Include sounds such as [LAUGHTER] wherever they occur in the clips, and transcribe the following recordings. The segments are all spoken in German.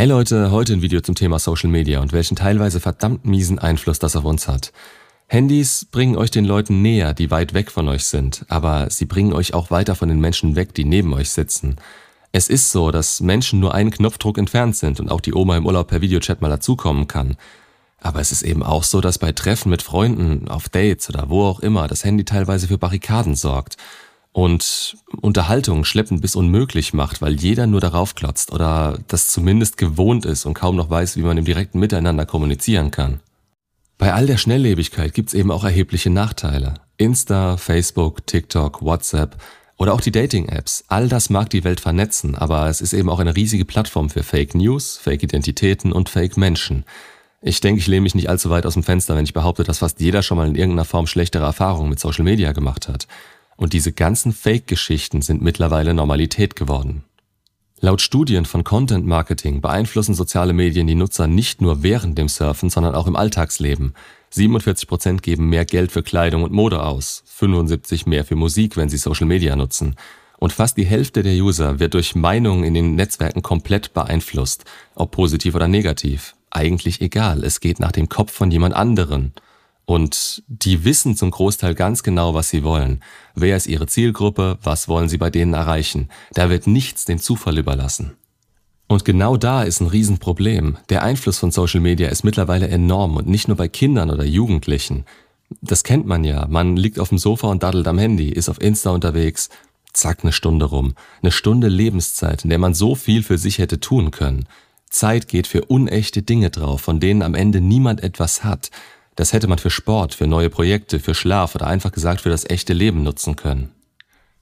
Hey Leute, heute ein Video zum Thema Social Media und welchen teilweise verdammt miesen Einfluss das auf uns hat. Handys bringen euch den Leuten näher, die weit weg von euch sind, aber sie bringen euch auch weiter von den Menschen weg, die neben euch sitzen. Es ist so, dass Menschen nur einen Knopfdruck entfernt sind und auch die Oma im Urlaub per Videochat mal dazukommen kann. Aber es ist eben auch so, dass bei Treffen mit Freunden, auf Dates oder wo auch immer das Handy teilweise für Barrikaden sorgt und Unterhaltung schleppend bis unmöglich macht, weil jeder nur darauf klotzt oder das zumindest gewohnt ist und kaum noch weiß, wie man im direkten Miteinander kommunizieren kann. Bei all der Schnelllebigkeit gibt's eben auch erhebliche Nachteile. Insta, Facebook, TikTok, WhatsApp oder auch die Dating-Apps. All das mag die Welt vernetzen, aber es ist eben auch eine riesige Plattform für Fake News, Fake-Identitäten und Fake-Menschen. Ich denke, ich lehne mich nicht allzu weit aus dem Fenster, wenn ich behaupte, dass fast jeder schon mal in irgendeiner Form schlechtere Erfahrungen mit Social Media gemacht hat. Und diese ganzen Fake-Geschichten sind mittlerweile Normalität geworden. Laut Studien von Content Marketing beeinflussen soziale Medien die Nutzer nicht nur während dem Surfen, sondern auch im Alltagsleben. 47% geben mehr Geld für Kleidung und Mode aus, 75 mehr für Musik, wenn sie Social Media nutzen. Und fast die Hälfte der User wird durch Meinungen in den Netzwerken komplett beeinflusst, ob positiv oder negativ. Eigentlich egal, es geht nach dem Kopf von jemand anderen. Und die wissen zum Großteil ganz genau, was sie wollen. Wer ist ihre Zielgruppe? Was wollen sie bei denen erreichen? Da wird nichts dem Zufall überlassen. Und genau da ist ein Riesenproblem. Der Einfluss von Social Media ist mittlerweile enorm und nicht nur bei Kindern oder Jugendlichen. Das kennt man ja. Man liegt auf dem Sofa und daddelt am Handy, ist auf Insta unterwegs. Zack, eine Stunde rum. Eine Stunde Lebenszeit, in der man so viel für sich hätte tun können. Zeit geht für unechte Dinge drauf, von denen am Ende niemand etwas hat. Das hätte man für Sport, für neue Projekte, für Schlaf oder einfach gesagt für das echte Leben nutzen können.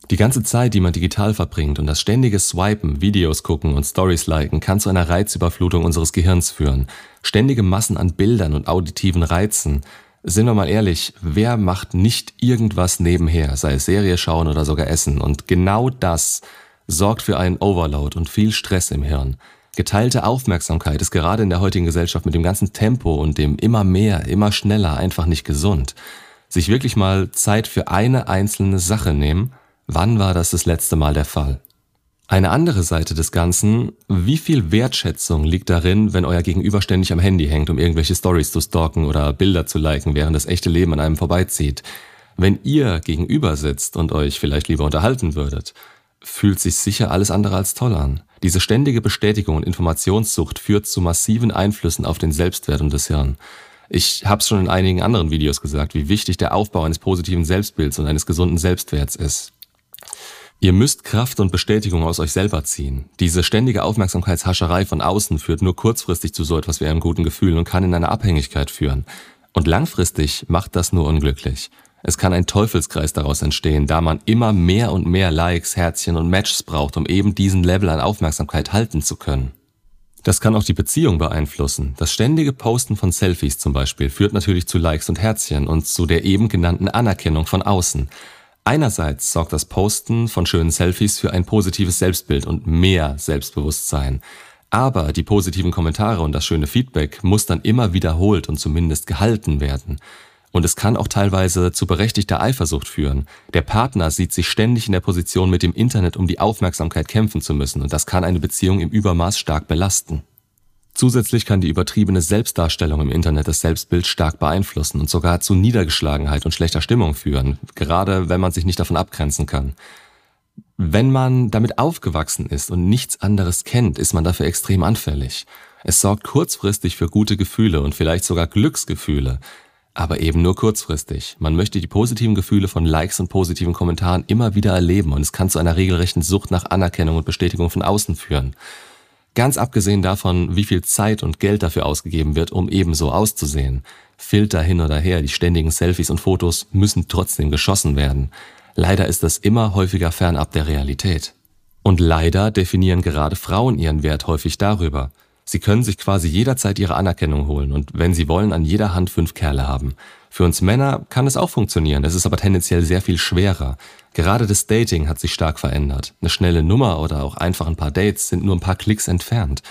Die ganze Zeit, die man digital verbringt und das ständige Swipen, Videos gucken und Stories liken, kann zu einer Reizüberflutung unseres Gehirns führen. Ständige Massen an Bildern und auditiven Reizen. Sind wir mal ehrlich, wer macht nicht irgendwas nebenher, sei es Serie schauen oder sogar essen? Und genau das sorgt für einen Overload und viel Stress im Hirn. Geteilte Aufmerksamkeit ist gerade in der heutigen Gesellschaft mit dem ganzen Tempo und dem immer mehr, immer schneller einfach nicht gesund. Sich wirklich mal Zeit für eine einzelne Sache nehmen, wann war das das letzte Mal der Fall? Eine andere Seite des Ganzen, wie viel Wertschätzung liegt darin, wenn euer Gegenüber ständig am Handy hängt, um irgendwelche Stories zu stalken oder Bilder zu liken, während das echte Leben an einem vorbeizieht? Wenn ihr gegenüber sitzt und euch vielleicht lieber unterhalten würdet, fühlt sich sicher alles andere als toll an. Diese ständige Bestätigung und Informationssucht führt zu massiven Einflüssen auf den Selbstwert und das Hirn. Ich habe es schon in einigen anderen Videos gesagt, wie wichtig der Aufbau eines positiven Selbstbilds und eines gesunden Selbstwerts ist. Ihr müsst Kraft und Bestätigung aus euch selber ziehen. Diese ständige Aufmerksamkeitshascherei von außen führt nur kurzfristig zu so etwas wie einem guten Gefühl und kann in eine Abhängigkeit führen. Und langfristig macht das nur unglücklich. Es kann ein Teufelskreis daraus entstehen, da man immer mehr und mehr Likes, Herzchen und Matches braucht, um eben diesen Level an Aufmerksamkeit halten zu können. Das kann auch die Beziehung beeinflussen. Das ständige Posten von Selfies zum Beispiel führt natürlich zu Likes und Herzchen und zu der eben genannten Anerkennung von außen. Einerseits sorgt das Posten von schönen Selfies für ein positives Selbstbild und mehr Selbstbewusstsein. Aber die positiven Kommentare und das schöne Feedback muss dann immer wiederholt und zumindest gehalten werden. Und es kann auch teilweise zu berechtigter Eifersucht führen. Der Partner sieht sich ständig in der Position, mit dem Internet um die Aufmerksamkeit kämpfen zu müssen, und das kann eine Beziehung im Übermaß stark belasten. Zusätzlich kann die übertriebene Selbstdarstellung im Internet das Selbstbild stark beeinflussen und sogar zu Niedergeschlagenheit und schlechter Stimmung führen, gerade wenn man sich nicht davon abgrenzen kann. Wenn man damit aufgewachsen ist und nichts anderes kennt, ist man dafür extrem anfällig. Es sorgt kurzfristig für gute Gefühle und vielleicht sogar Glücksgefühle, aber eben nur kurzfristig. Man möchte die positiven Gefühle von Likes und positiven Kommentaren immer wieder erleben und es kann zu einer regelrechten Sucht nach Anerkennung und Bestätigung von außen führen. Ganz abgesehen davon, wie viel Zeit und Geld dafür ausgegeben wird, um ebenso auszusehen. Filter hin oder her, die ständigen Selfies und Fotos müssen trotzdem geschossen werden. Leider ist das immer häufiger fernab der Realität. Und leider definieren gerade Frauen ihren Wert häufig darüber. Sie können sich quasi jederzeit ihre Anerkennung holen und wenn sie wollen, an jeder Hand fünf Kerle haben. Für uns Männer kann es auch funktionieren, es ist aber tendenziell sehr viel schwerer. Gerade das Dating hat sich stark verändert. Eine schnelle Nummer oder auch einfach ein paar Dates sind nur ein paar Klicks entfernt.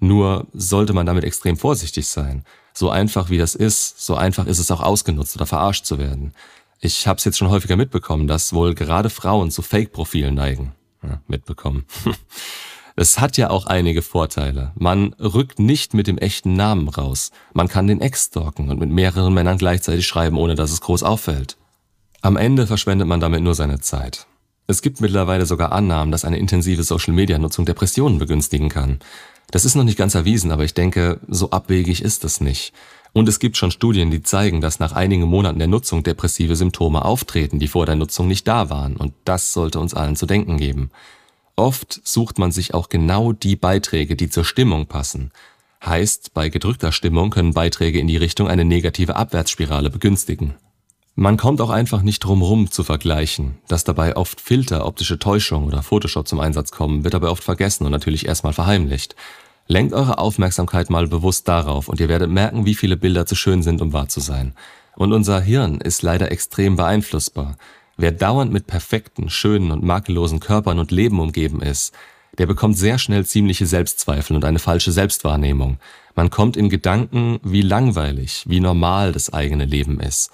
Nur sollte man damit extrem vorsichtig sein. So einfach wie das ist, so einfach ist es auch ausgenutzt oder verarscht zu werden. Ich habe es jetzt schon häufiger mitbekommen, dass wohl gerade Frauen zu Fake-Profilen neigen. Ja, mitbekommen. [LAUGHS] Es hat ja auch einige Vorteile. Man rückt nicht mit dem echten Namen raus. Man kann den Ex stalken und mit mehreren Männern gleichzeitig schreiben, ohne dass es groß auffällt. Am Ende verschwendet man damit nur seine Zeit. Es gibt mittlerweile sogar Annahmen, dass eine intensive Social-Media-Nutzung Depressionen begünstigen kann. Das ist noch nicht ganz erwiesen, aber ich denke, so abwegig ist es nicht. Und es gibt schon Studien, die zeigen, dass nach einigen Monaten der Nutzung depressive Symptome auftreten, die vor der Nutzung nicht da waren. Und das sollte uns allen zu denken geben. Oft sucht man sich auch genau die Beiträge, die zur Stimmung passen. Heißt, bei gedrückter Stimmung können Beiträge in die Richtung eine negative Abwärtsspirale begünstigen. Man kommt auch einfach nicht drumrum zu vergleichen. Dass dabei oft Filter, optische Täuschung oder Photoshop zum Einsatz kommen, wird dabei oft vergessen und natürlich erstmal verheimlicht. Lenkt eure Aufmerksamkeit mal bewusst darauf und ihr werdet merken, wie viele Bilder zu schön sind, um wahr zu sein. Und unser Hirn ist leider extrem beeinflussbar. Wer dauernd mit perfekten, schönen und makellosen Körpern und Leben umgeben ist, der bekommt sehr schnell ziemliche Selbstzweifel und eine falsche Selbstwahrnehmung. Man kommt in Gedanken, wie langweilig, wie normal das eigene Leben ist.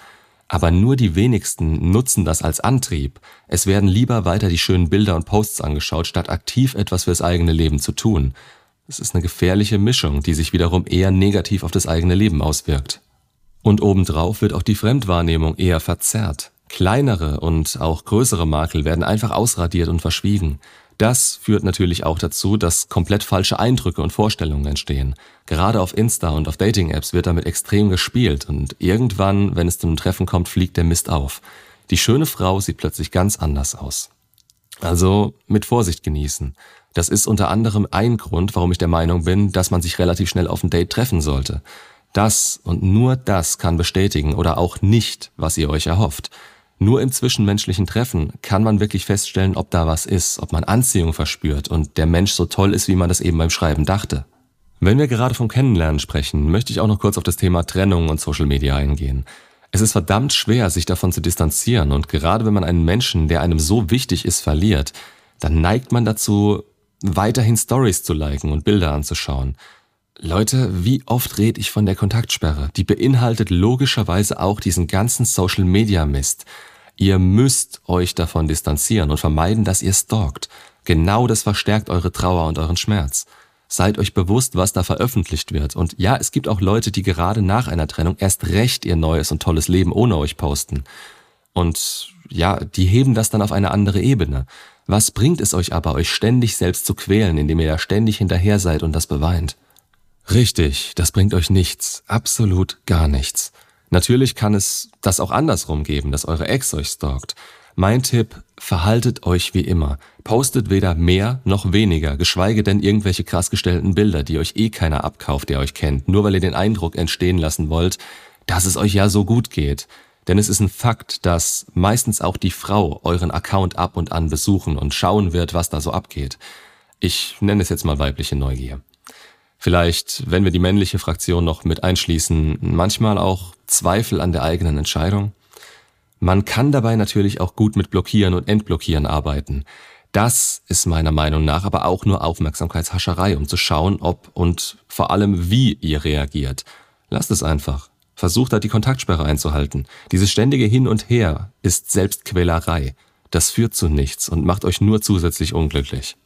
Aber nur die wenigsten nutzen das als Antrieb. Es werden lieber weiter die schönen Bilder und Posts angeschaut, statt aktiv etwas fürs eigene Leben zu tun. Es ist eine gefährliche Mischung, die sich wiederum eher negativ auf das eigene Leben auswirkt. Und obendrauf wird auch die Fremdwahrnehmung eher verzerrt. Kleinere und auch größere Makel werden einfach ausradiert und verschwiegen. Das führt natürlich auch dazu, dass komplett falsche Eindrücke und Vorstellungen entstehen. Gerade auf Insta und auf Dating-Apps wird damit extrem gespielt und irgendwann, wenn es zu einem Treffen kommt, fliegt der Mist auf. Die schöne Frau sieht plötzlich ganz anders aus. Also mit Vorsicht genießen. Das ist unter anderem ein Grund, warum ich der Meinung bin, dass man sich relativ schnell auf ein Date treffen sollte. Das und nur das kann bestätigen oder auch nicht, was ihr euch erhofft. Nur im zwischenmenschlichen Treffen kann man wirklich feststellen, ob da was ist, ob man Anziehung verspürt und der Mensch so toll ist, wie man das eben beim Schreiben dachte. Wenn wir gerade vom Kennenlernen sprechen, möchte ich auch noch kurz auf das Thema Trennung und Social Media eingehen. Es ist verdammt schwer, sich davon zu distanzieren und gerade wenn man einen Menschen, der einem so wichtig ist, verliert, dann neigt man dazu, weiterhin Stories zu liken und Bilder anzuschauen. Leute, wie oft rede ich von der Kontaktsperre? Die beinhaltet logischerweise auch diesen ganzen Social Media Mist. Ihr müsst euch davon distanzieren und vermeiden, dass ihr stalkt. Genau das verstärkt eure Trauer und euren Schmerz. Seid euch bewusst, was da veröffentlicht wird. Und ja, es gibt auch Leute, die gerade nach einer Trennung erst recht ihr neues und tolles Leben ohne euch posten. Und ja, die heben das dann auf eine andere Ebene. Was bringt es euch aber, euch ständig selbst zu quälen, indem ihr da ständig hinterher seid und das beweint? Richtig, das bringt euch nichts, absolut gar nichts. Natürlich kann es das auch andersrum geben, dass eure Ex euch stalkt. Mein Tipp, verhaltet euch wie immer. Postet weder mehr noch weniger, geschweige denn irgendwelche krass gestellten Bilder, die euch eh keiner abkauft, der euch kennt, nur weil ihr den Eindruck entstehen lassen wollt, dass es euch ja so gut geht. Denn es ist ein Fakt, dass meistens auch die Frau euren Account ab und an besuchen und schauen wird, was da so abgeht. Ich nenne es jetzt mal weibliche Neugier. Vielleicht, wenn wir die männliche Fraktion noch mit einschließen, manchmal auch Zweifel an der eigenen Entscheidung. Man kann dabei natürlich auch gut mit Blockieren und Entblockieren arbeiten. Das ist meiner Meinung nach aber auch nur Aufmerksamkeitshascherei, um zu schauen, ob und vor allem wie ihr reagiert. Lasst es einfach. Versucht da die Kontaktsperre einzuhalten. Dieses ständige Hin und Her ist Selbstquälerei. Das führt zu nichts und macht euch nur zusätzlich unglücklich.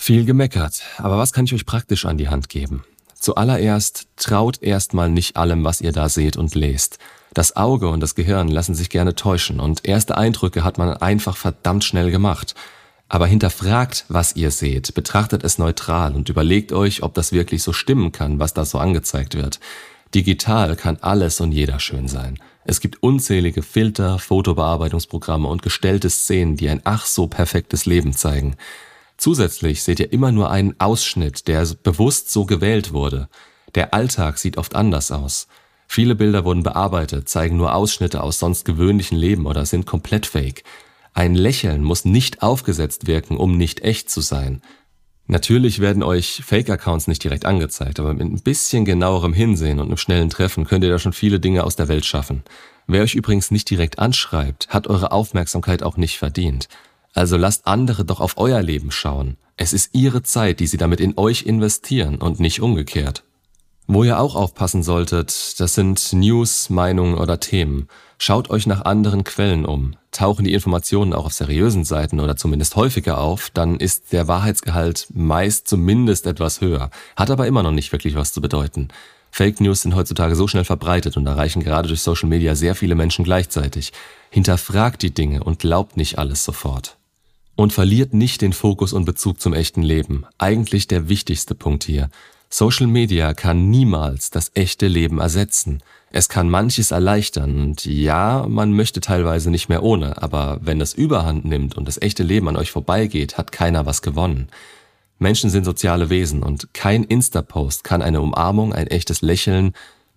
Viel gemeckert, aber was kann ich euch praktisch an die Hand geben? Zuallererst traut erstmal nicht allem, was ihr da seht und lest. Das Auge und das Gehirn lassen sich gerne täuschen und erste Eindrücke hat man einfach verdammt schnell gemacht. Aber hinterfragt, was ihr seht, betrachtet es neutral und überlegt euch, ob das wirklich so stimmen kann, was da so angezeigt wird. Digital kann alles und jeder schön sein. Es gibt unzählige Filter, Fotobearbeitungsprogramme und gestellte Szenen, die ein ach so perfektes Leben zeigen. Zusätzlich seht ihr immer nur einen Ausschnitt, der bewusst so gewählt wurde. Der Alltag sieht oft anders aus. Viele Bilder wurden bearbeitet, zeigen nur Ausschnitte aus sonst gewöhnlichen Leben oder sind komplett fake. Ein Lächeln muss nicht aufgesetzt wirken, um nicht echt zu sein. Natürlich werden euch Fake-Accounts nicht direkt angezeigt, aber mit ein bisschen genauerem Hinsehen und einem schnellen Treffen könnt ihr da schon viele Dinge aus der Welt schaffen. Wer euch übrigens nicht direkt anschreibt, hat eure Aufmerksamkeit auch nicht verdient. Also lasst andere doch auf euer Leben schauen. Es ist ihre Zeit, die sie damit in euch investieren und nicht umgekehrt. Wo ihr auch aufpassen solltet, das sind News, Meinungen oder Themen. Schaut euch nach anderen Quellen um. Tauchen die Informationen auch auf seriösen Seiten oder zumindest häufiger auf, dann ist der Wahrheitsgehalt meist zumindest etwas höher, hat aber immer noch nicht wirklich was zu bedeuten. Fake News sind heutzutage so schnell verbreitet und erreichen gerade durch Social Media sehr viele Menschen gleichzeitig. Hinterfragt die Dinge und glaubt nicht alles sofort. Und verliert nicht den Fokus und Bezug zum echten Leben. Eigentlich der wichtigste Punkt hier. Social Media kann niemals das echte Leben ersetzen. Es kann manches erleichtern und ja, man möchte teilweise nicht mehr ohne, aber wenn das Überhand nimmt und das echte Leben an euch vorbeigeht, hat keiner was gewonnen. Menschen sind soziale Wesen und kein Insta-Post kann eine Umarmung, ein echtes Lächeln,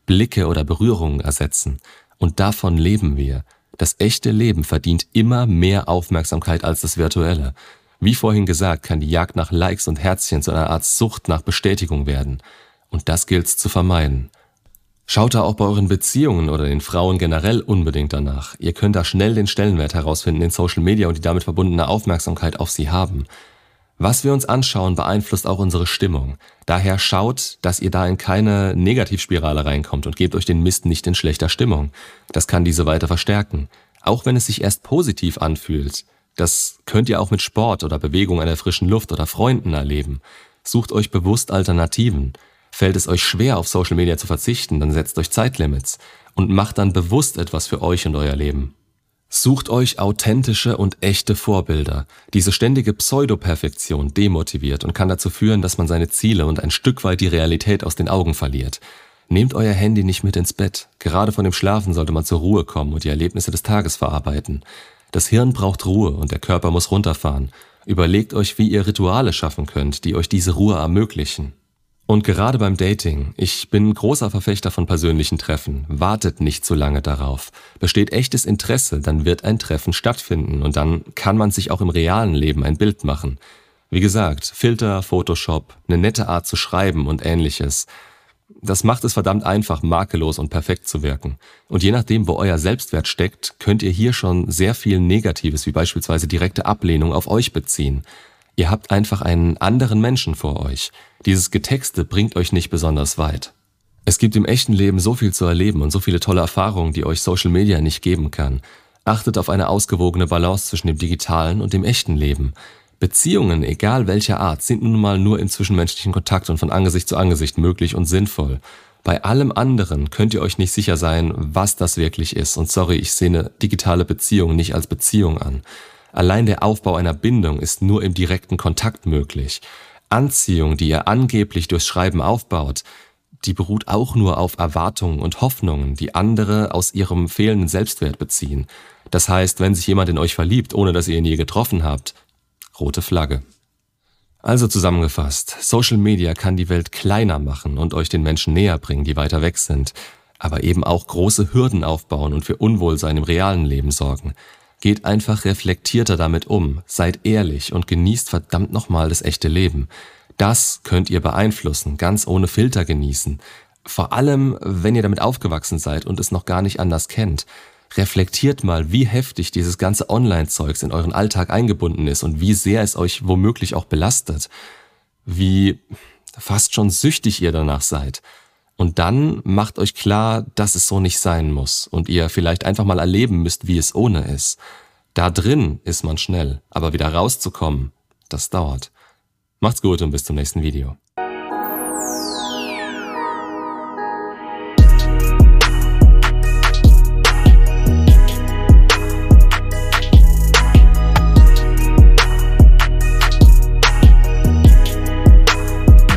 Blicke oder Berührungen ersetzen. Und davon leben wir. Das echte Leben verdient immer mehr Aufmerksamkeit als das virtuelle. Wie vorhin gesagt, kann die Jagd nach Likes und Herzchen zu einer Art Sucht nach Bestätigung werden. Und das gilt's zu vermeiden. Schaut da auch bei euren Beziehungen oder den Frauen generell unbedingt danach. Ihr könnt da schnell den Stellenwert herausfinden in Social Media und die damit verbundene Aufmerksamkeit auf sie haben. Was wir uns anschauen, beeinflusst auch unsere Stimmung. Daher schaut, dass ihr da in keine Negativspirale reinkommt und gebt euch den Mist nicht in schlechter Stimmung. Das kann diese weiter verstärken. Auch wenn es sich erst positiv anfühlt. Das könnt ihr auch mit Sport oder Bewegung an der frischen Luft oder Freunden erleben. Sucht euch bewusst Alternativen. Fällt es euch schwer, auf Social Media zu verzichten, dann setzt euch Zeitlimits und macht dann bewusst etwas für euch und euer Leben. Sucht euch authentische und echte Vorbilder. Diese ständige Pseudoperfektion demotiviert und kann dazu führen, dass man seine Ziele und ein Stück weit die Realität aus den Augen verliert. Nehmt euer Handy nicht mit ins Bett. Gerade von dem Schlafen sollte man zur Ruhe kommen und die Erlebnisse des Tages verarbeiten. Das Hirn braucht Ruhe und der Körper muss runterfahren. Überlegt euch, wie ihr Rituale schaffen könnt, die euch diese Ruhe ermöglichen. Und gerade beim Dating, ich bin großer Verfechter von persönlichen Treffen. Wartet nicht zu lange darauf. Besteht echtes Interesse, dann wird ein Treffen stattfinden und dann kann man sich auch im realen Leben ein Bild machen. Wie gesagt, Filter, Photoshop, eine nette Art zu schreiben und ähnliches. Das macht es verdammt einfach, makellos und perfekt zu wirken. Und je nachdem, wo euer Selbstwert steckt, könnt ihr hier schon sehr viel Negatives, wie beispielsweise direkte Ablehnung, auf euch beziehen. Ihr habt einfach einen anderen Menschen vor euch. Dieses Getexte bringt euch nicht besonders weit. Es gibt im echten Leben so viel zu erleben und so viele tolle Erfahrungen, die euch Social Media nicht geben kann. Achtet auf eine ausgewogene Balance zwischen dem digitalen und dem echten Leben. Beziehungen, egal welcher Art, sind nun mal nur im zwischenmenschlichen Kontakt und von Angesicht zu Angesicht möglich und sinnvoll. Bei allem anderen könnt ihr euch nicht sicher sein, was das wirklich ist. Und sorry, ich sehe eine digitale Beziehung nicht als Beziehung an. Allein der Aufbau einer Bindung ist nur im direkten Kontakt möglich. Anziehung, die ihr angeblich durchs Schreiben aufbaut, die beruht auch nur auf Erwartungen und Hoffnungen, die andere aus ihrem fehlenden Selbstwert beziehen. Das heißt, wenn sich jemand in euch verliebt, ohne dass ihr ihn je getroffen habt, rote Flagge. Also zusammengefasst, Social Media kann die Welt kleiner machen und euch den Menschen näher bringen, die weiter weg sind, aber eben auch große Hürden aufbauen und für Unwohlsein im realen Leben sorgen. Geht einfach reflektierter damit um, seid ehrlich und genießt verdammt nochmal das echte Leben. Das könnt ihr beeinflussen, ganz ohne Filter genießen. Vor allem, wenn ihr damit aufgewachsen seid und es noch gar nicht anders kennt reflektiert mal, wie heftig dieses ganze Online-Zeugs in euren Alltag eingebunden ist und wie sehr es euch womöglich auch belastet. Wie fast schon süchtig ihr danach seid. Und dann macht euch klar, dass es so nicht sein muss und ihr vielleicht einfach mal erleben müsst, wie es ohne ist. Da drin ist man schnell, aber wieder rauszukommen, das dauert. Macht's gut und bis zum nächsten Video.